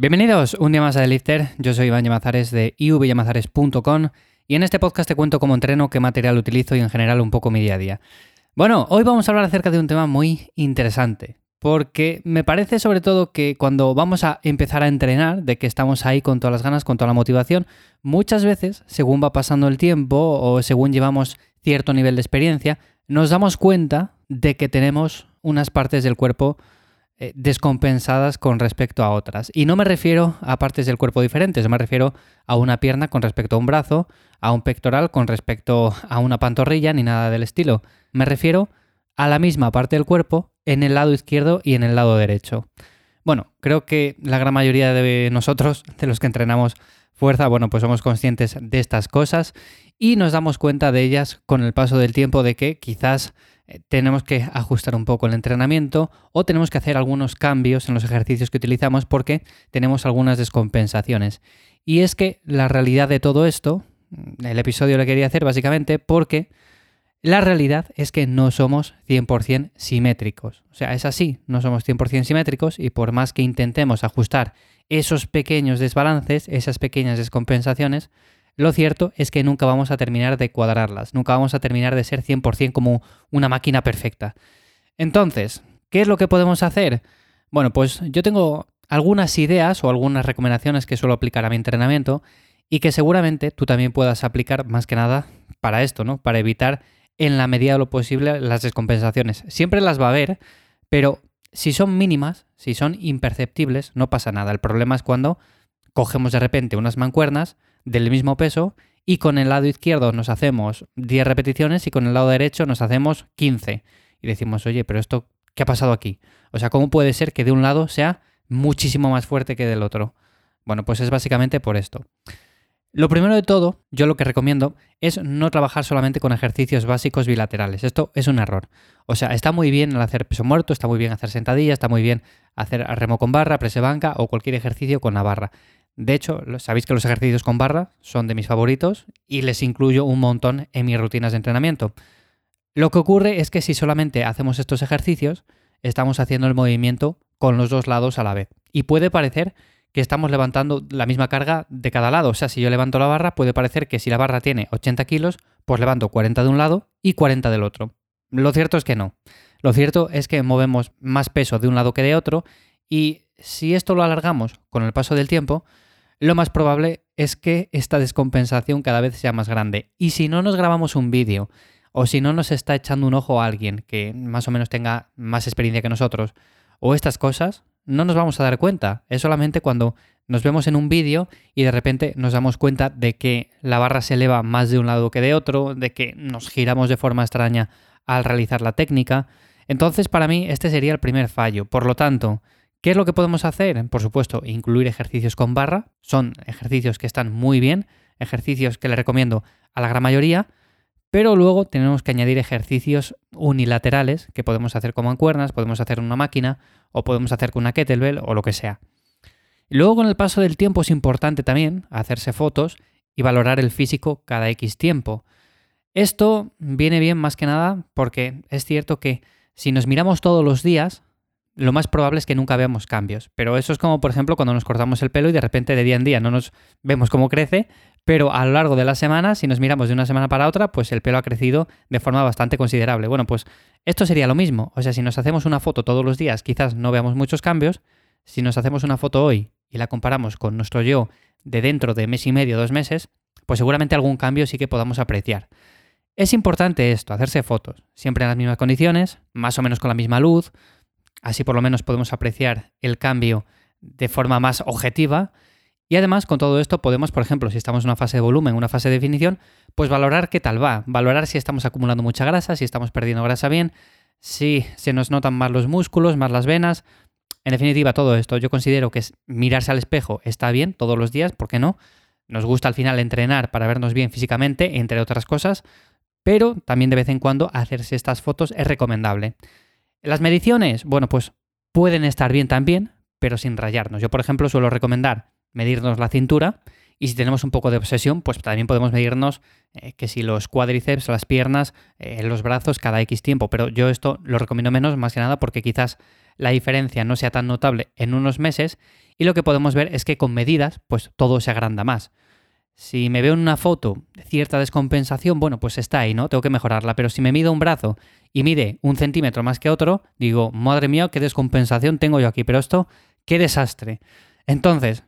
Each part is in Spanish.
Bienvenidos un día más a The Lifter. Yo soy Iván Llamazares de ivyamazares.com y en este podcast te cuento cómo entreno, qué material utilizo y en general un poco mi día a día. Bueno, hoy vamos a hablar acerca de un tema muy interesante, porque me parece sobre todo que cuando vamos a empezar a entrenar, de que estamos ahí con todas las ganas, con toda la motivación, muchas veces, según va pasando el tiempo o según llevamos cierto nivel de experiencia, nos damos cuenta de que tenemos unas partes del cuerpo eh, descompensadas con respecto a otras. Y no me refiero a partes del cuerpo diferentes, me refiero a una pierna con respecto a un brazo, a un pectoral con respecto a una pantorrilla, ni nada del estilo. Me refiero a la misma parte del cuerpo en el lado izquierdo y en el lado derecho. Bueno, creo que la gran mayoría de nosotros, de los que entrenamos fuerza, bueno, pues somos conscientes de estas cosas y nos damos cuenta de ellas con el paso del tiempo de que quizás tenemos que ajustar un poco el entrenamiento o tenemos que hacer algunos cambios en los ejercicios que utilizamos porque tenemos algunas descompensaciones. Y es que la realidad de todo esto, mm, el episodio lo quería hacer básicamente porque la realidad es que no somos 100% simétricos. O sea, es así, no somos 100% simétricos y por más que intentemos ajustar esos pequeños desbalances, esas pequeñas descompensaciones, lo cierto es que nunca vamos a terminar de cuadrarlas, nunca vamos a terminar de ser 100% como una máquina perfecta. Entonces, ¿qué es lo que podemos hacer? Bueno, pues yo tengo algunas ideas o algunas recomendaciones que suelo aplicar a mi entrenamiento y que seguramente tú también puedas aplicar más que nada para esto, ¿no? Para evitar en la medida de lo posible las descompensaciones. Siempre las va a haber, pero si son mínimas, si son imperceptibles, no pasa nada. El problema es cuando cogemos de repente unas mancuernas, del mismo peso y con el lado izquierdo nos hacemos 10 repeticiones y con el lado derecho nos hacemos 15. Y decimos, oye, pero esto, ¿qué ha pasado aquí? O sea, ¿cómo puede ser que de un lado sea muchísimo más fuerte que del otro? Bueno, pues es básicamente por esto. Lo primero de todo, yo lo que recomiendo es no trabajar solamente con ejercicios básicos bilaterales. Esto es un error. O sea, está muy bien el hacer peso muerto, está muy bien hacer sentadillas, está muy bien hacer remo con barra, prese banca o cualquier ejercicio con la barra. De hecho, sabéis que los ejercicios con barra son de mis favoritos y les incluyo un montón en mis rutinas de entrenamiento. Lo que ocurre es que si solamente hacemos estos ejercicios, estamos haciendo el movimiento con los dos lados a la vez. Y puede parecer que estamos levantando la misma carga de cada lado. O sea, si yo levanto la barra, puede parecer que si la barra tiene 80 kilos, pues levanto 40 de un lado y 40 del otro. Lo cierto es que no. Lo cierto es que movemos más peso de un lado que de otro y si esto lo alargamos con el paso del tiempo, lo más probable es que esta descompensación cada vez sea más grande. Y si no nos grabamos un vídeo, o si no nos está echando un ojo a alguien que más o menos tenga más experiencia que nosotros, o estas cosas, no nos vamos a dar cuenta. Es solamente cuando nos vemos en un vídeo y de repente nos damos cuenta de que la barra se eleva más de un lado que de otro, de que nos giramos de forma extraña al realizar la técnica. Entonces, para mí, este sería el primer fallo. Por lo tanto, ¿Qué es lo que podemos hacer? Por supuesto, incluir ejercicios con barra. Son ejercicios que están muy bien, ejercicios que le recomiendo a la gran mayoría, pero luego tenemos que añadir ejercicios unilaterales que podemos hacer con mancuernas, podemos hacer una máquina o podemos hacer con una kettlebell o lo que sea. luego con el paso del tiempo es importante también hacerse fotos y valorar el físico cada X tiempo. Esto viene bien más que nada porque es cierto que si nos miramos todos los días, lo más probable es que nunca veamos cambios. Pero eso es como, por ejemplo, cuando nos cortamos el pelo y de repente de día en día no nos vemos cómo crece, pero a lo largo de la semana, si nos miramos de una semana para otra, pues el pelo ha crecido de forma bastante considerable. Bueno, pues esto sería lo mismo. O sea, si nos hacemos una foto todos los días, quizás no veamos muchos cambios. Si nos hacemos una foto hoy y la comparamos con nuestro yo de dentro de mes y medio, dos meses, pues seguramente algún cambio sí que podamos apreciar. Es importante esto, hacerse fotos, siempre en las mismas condiciones, más o menos con la misma luz, Así por lo menos podemos apreciar el cambio de forma más objetiva. Y además con todo esto podemos, por ejemplo, si estamos en una fase de volumen, una fase de definición, pues valorar qué tal va, valorar si estamos acumulando mucha grasa, si estamos perdiendo grasa bien, si se nos notan más los músculos, más las venas. En definitiva, todo esto yo considero que mirarse al espejo está bien todos los días, ¿por qué no? Nos gusta al final entrenar para vernos bien físicamente, entre otras cosas, pero también de vez en cuando hacerse estas fotos es recomendable. Las mediciones, bueno, pues pueden estar bien también, pero sin rayarnos. Yo, por ejemplo, suelo recomendar medirnos la cintura y si tenemos un poco de obsesión, pues también podemos medirnos eh, que si los cuádriceps, las piernas, eh, los brazos cada X tiempo. Pero yo esto lo recomiendo menos, más que nada porque quizás la diferencia no sea tan notable en unos meses y lo que podemos ver es que con medidas pues todo se agranda más. Si me veo en una foto cierta descompensación, bueno, pues está ahí, ¿no? Tengo que mejorarla. Pero si me mido un brazo y mide un centímetro más que otro, digo, madre mía, qué descompensación tengo yo aquí. Pero esto, qué desastre. Entonces,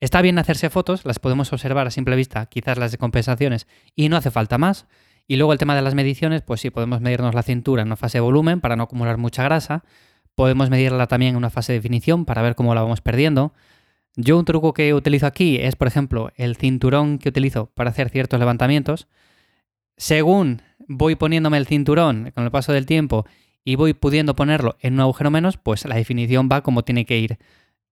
está bien hacerse fotos, las podemos observar a simple vista, quizás las descompensaciones, y no hace falta más. Y luego el tema de las mediciones, pues sí, podemos medirnos la cintura en una fase de volumen para no acumular mucha grasa. Podemos medirla también en una fase de definición para ver cómo la vamos perdiendo. Yo un truco que utilizo aquí es, por ejemplo, el cinturón que utilizo para hacer ciertos levantamientos. Según voy poniéndome el cinturón con el paso del tiempo y voy pudiendo ponerlo en un agujero menos, pues la definición va como tiene que ir.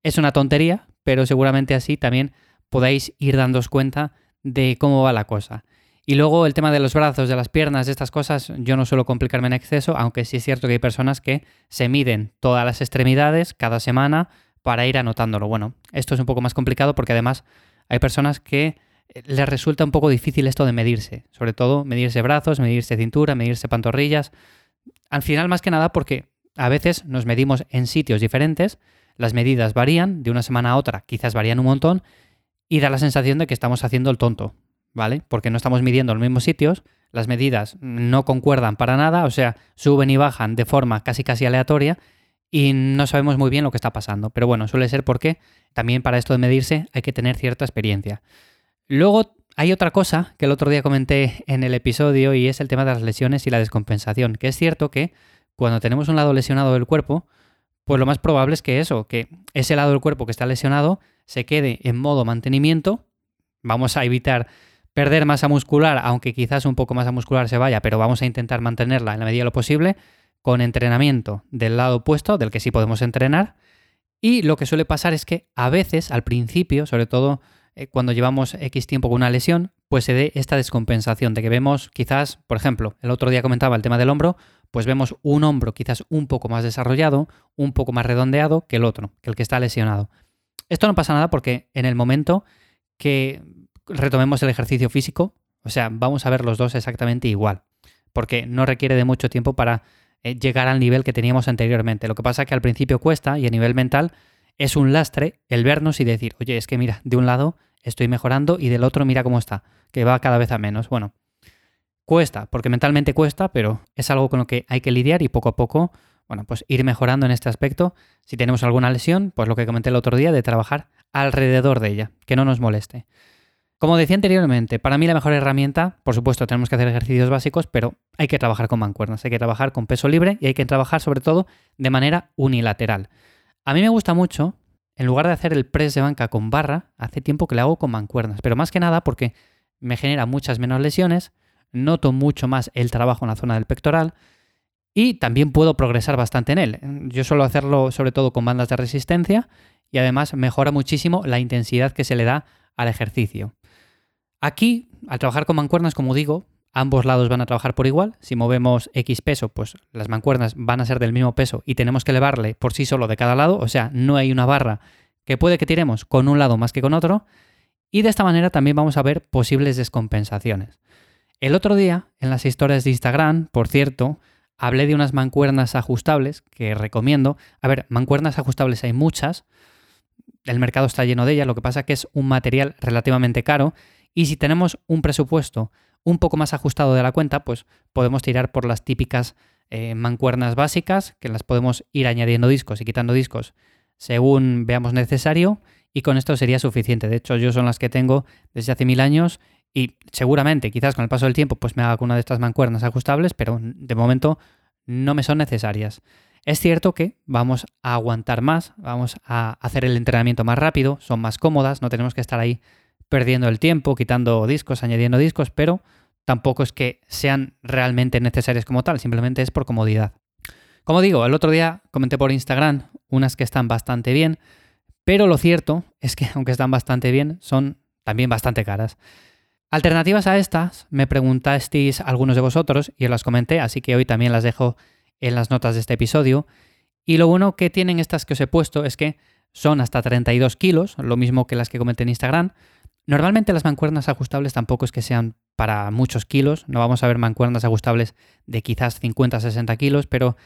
Es una tontería, pero seguramente así también podáis ir dándos cuenta de cómo va la cosa. Y luego el tema de los brazos, de las piernas, de estas cosas, yo no suelo complicarme en exceso, aunque sí es cierto que hay personas que se miden todas las extremidades cada semana para ir anotándolo. Bueno, esto es un poco más complicado porque además hay personas que eh, les resulta un poco difícil esto de medirse, sobre todo medirse brazos, medirse cintura, medirse pantorrillas. Al final, más que nada, porque a veces nos medimos en sitios diferentes, las medidas varían de una semana a otra, quizás varían un montón, y da la sensación de que estamos haciendo el tonto, ¿vale? Porque no estamos midiendo en los mismos sitios, las medidas no concuerdan para nada, o sea, suben y bajan de forma casi casi aleatoria, y no sabemos muy bien lo que está pasando. Pero bueno, suele ser porque también para esto de medirse hay que tener cierta experiencia. Luego hay otra cosa que el otro día comenté en el episodio y es el tema de las lesiones y la descompensación, que es cierto que cuando tenemos un lado lesionado del cuerpo, pues lo más probable es que eso, que ese lado del cuerpo que está lesionado se quede en modo mantenimiento. Vamos a evitar perder masa muscular, aunque quizás un poco masa muscular se vaya, pero vamos a intentar mantenerla en la medida de lo posible con entrenamiento del lado opuesto, del que sí podemos entrenar. Y lo que suele pasar es que a veces, al principio, sobre todo eh, cuando llevamos X tiempo con una lesión, pues se dé esta descompensación de que vemos quizás, por ejemplo, el otro día comentaba el tema del hombro, pues vemos un hombro quizás un poco más desarrollado, un poco más redondeado que el otro, que el que está lesionado. Esto no pasa nada porque en el momento que retomemos el ejercicio físico, o sea, vamos a ver los dos exactamente igual, porque no requiere de mucho tiempo para llegar al nivel que teníamos anteriormente. Lo que pasa es que al principio cuesta y a nivel mental es un lastre el vernos y decir, oye, es que mira, de un lado estoy mejorando y del otro mira cómo está, que va cada vez a menos. Bueno, cuesta, porque mentalmente cuesta, pero es algo con lo que hay que lidiar y poco a poco, bueno, pues ir mejorando en este aspecto. Si tenemos alguna lesión, pues lo que comenté el otro día, de trabajar alrededor de ella, que no nos moleste. Como decía anteriormente, para mí la mejor herramienta, por supuesto, tenemos que hacer ejercicios básicos, pero hay que trabajar con mancuernas, hay que trabajar con peso libre y hay que trabajar sobre todo de manera unilateral. A mí me gusta mucho, en lugar de hacer el press de banca con barra, hace tiempo que lo hago con mancuernas, pero más que nada porque me genera muchas menos lesiones, noto mucho más el trabajo en la zona del pectoral y también puedo progresar bastante en él. Yo suelo hacerlo sobre todo con bandas de resistencia y además mejora muchísimo la intensidad que se le da al ejercicio. Aquí, al trabajar con mancuernas, como digo, ambos lados van a trabajar por igual. Si movemos X peso, pues las mancuernas van a ser del mismo peso y tenemos que elevarle por sí solo de cada lado. O sea, no hay una barra que puede que tiremos con un lado más que con otro. Y de esta manera también vamos a ver posibles descompensaciones. El otro día, en las historias de Instagram, por cierto, hablé de unas mancuernas ajustables que recomiendo. A ver, mancuernas ajustables hay muchas. El mercado está lleno de ellas. Lo que pasa es que es un material relativamente caro y si tenemos un presupuesto un poco más ajustado de la cuenta, pues podemos tirar por las típicas eh, mancuernas básicas, que las podemos ir añadiendo discos y quitando discos según veamos necesario, y con esto sería suficiente. De hecho, yo son las que tengo desde hace mil años y seguramente, quizás con el paso del tiempo, pues me haga con una de estas mancuernas ajustables, pero de momento no me son necesarias. Es cierto que vamos a aguantar más, vamos a hacer el entrenamiento más rápido, son más cómodas, no tenemos que estar ahí perdiendo el tiempo, quitando discos, añadiendo discos, pero tampoco es que sean realmente necesarias como tal, simplemente es por comodidad. Como digo, el otro día comenté por Instagram unas que están bastante bien, pero lo cierto es que aunque están bastante bien, son también bastante caras. Alternativas a estas me preguntasteis algunos de vosotros y os las comenté, así que hoy también las dejo en las notas de este episodio. Y lo bueno que tienen estas que os he puesto es que son hasta 32 kilos, lo mismo que las que comenté en Instagram, Normalmente las mancuernas ajustables tampoco es que sean para muchos kilos, no vamos a ver mancuernas ajustables de quizás 50-60 kilos, pero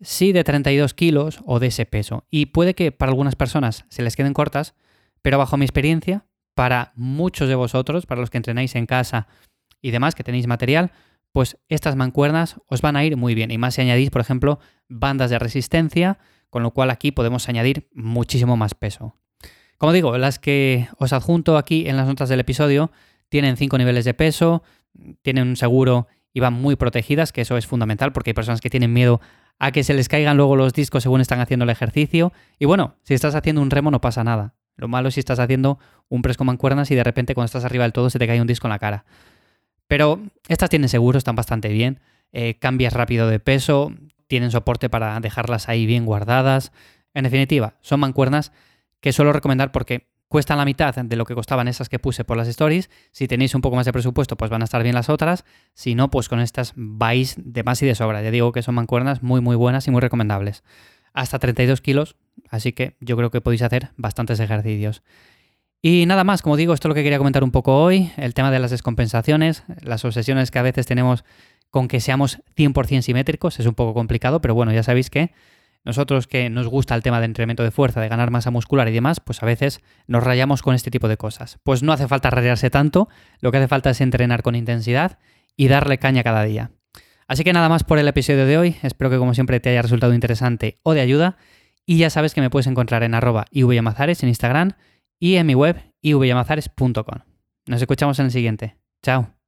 sí de 32 kilos o de ese peso. Y puede que para algunas personas se les queden cortas, pero bajo mi experiencia, para muchos de vosotros, para los que entrenáis en casa y demás, que tenéis material, pues estas mancuernas os van a ir muy bien. Y más si añadís, por ejemplo, bandas de resistencia, con lo cual aquí podemos añadir muchísimo más peso. Como digo, las que os adjunto aquí en las notas del episodio tienen cinco niveles de peso, tienen un seguro y van muy protegidas, que eso es fundamental porque hay personas que tienen miedo a que se les caigan luego los discos según están haciendo el ejercicio. Y bueno, si estás haciendo un remo no pasa nada. Lo malo es si estás haciendo un press con mancuernas y de repente cuando estás arriba del todo se te cae un disco en la cara. Pero estas tienen seguro, están bastante bien. Eh, cambias rápido de peso, tienen soporte para dejarlas ahí bien guardadas. En definitiva, son mancuernas que suelo recomendar porque cuestan la mitad de lo que costaban esas que puse por las stories. Si tenéis un poco más de presupuesto, pues van a estar bien las otras. Si no, pues con estas vais de más y de sobra. Ya digo que son mancuernas muy, muy buenas y muy recomendables. Hasta 32 kilos, así que yo creo que podéis hacer bastantes ejercicios. Y nada más, como digo, esto es lo que quería comentar un poco hoy, el tema de las descompensaciones, las obsesiones que a veces tenemos con que seamos 100% simétricos, es un poco complicado, pero bueno, ya sabéis que nosotros que nos gusta el tema de entrenamiento de fuerza, de ganar masa muscular y demás, pues a veces nos rayamos con este tipo de cosas. Pues no hace falta rayarse tanto, lo que hace falta es entrenar con intensidad y darle caña cada día. Así que nada más por el episodio de hoy, espero que como siempre te haya resultado interesante o de ayuda, y ya sabes que me puedes encontrar en arroba ivyamazares en Instagram y en mi web ivyamazares.com. Nos escuchamos en el siguiente. Chao.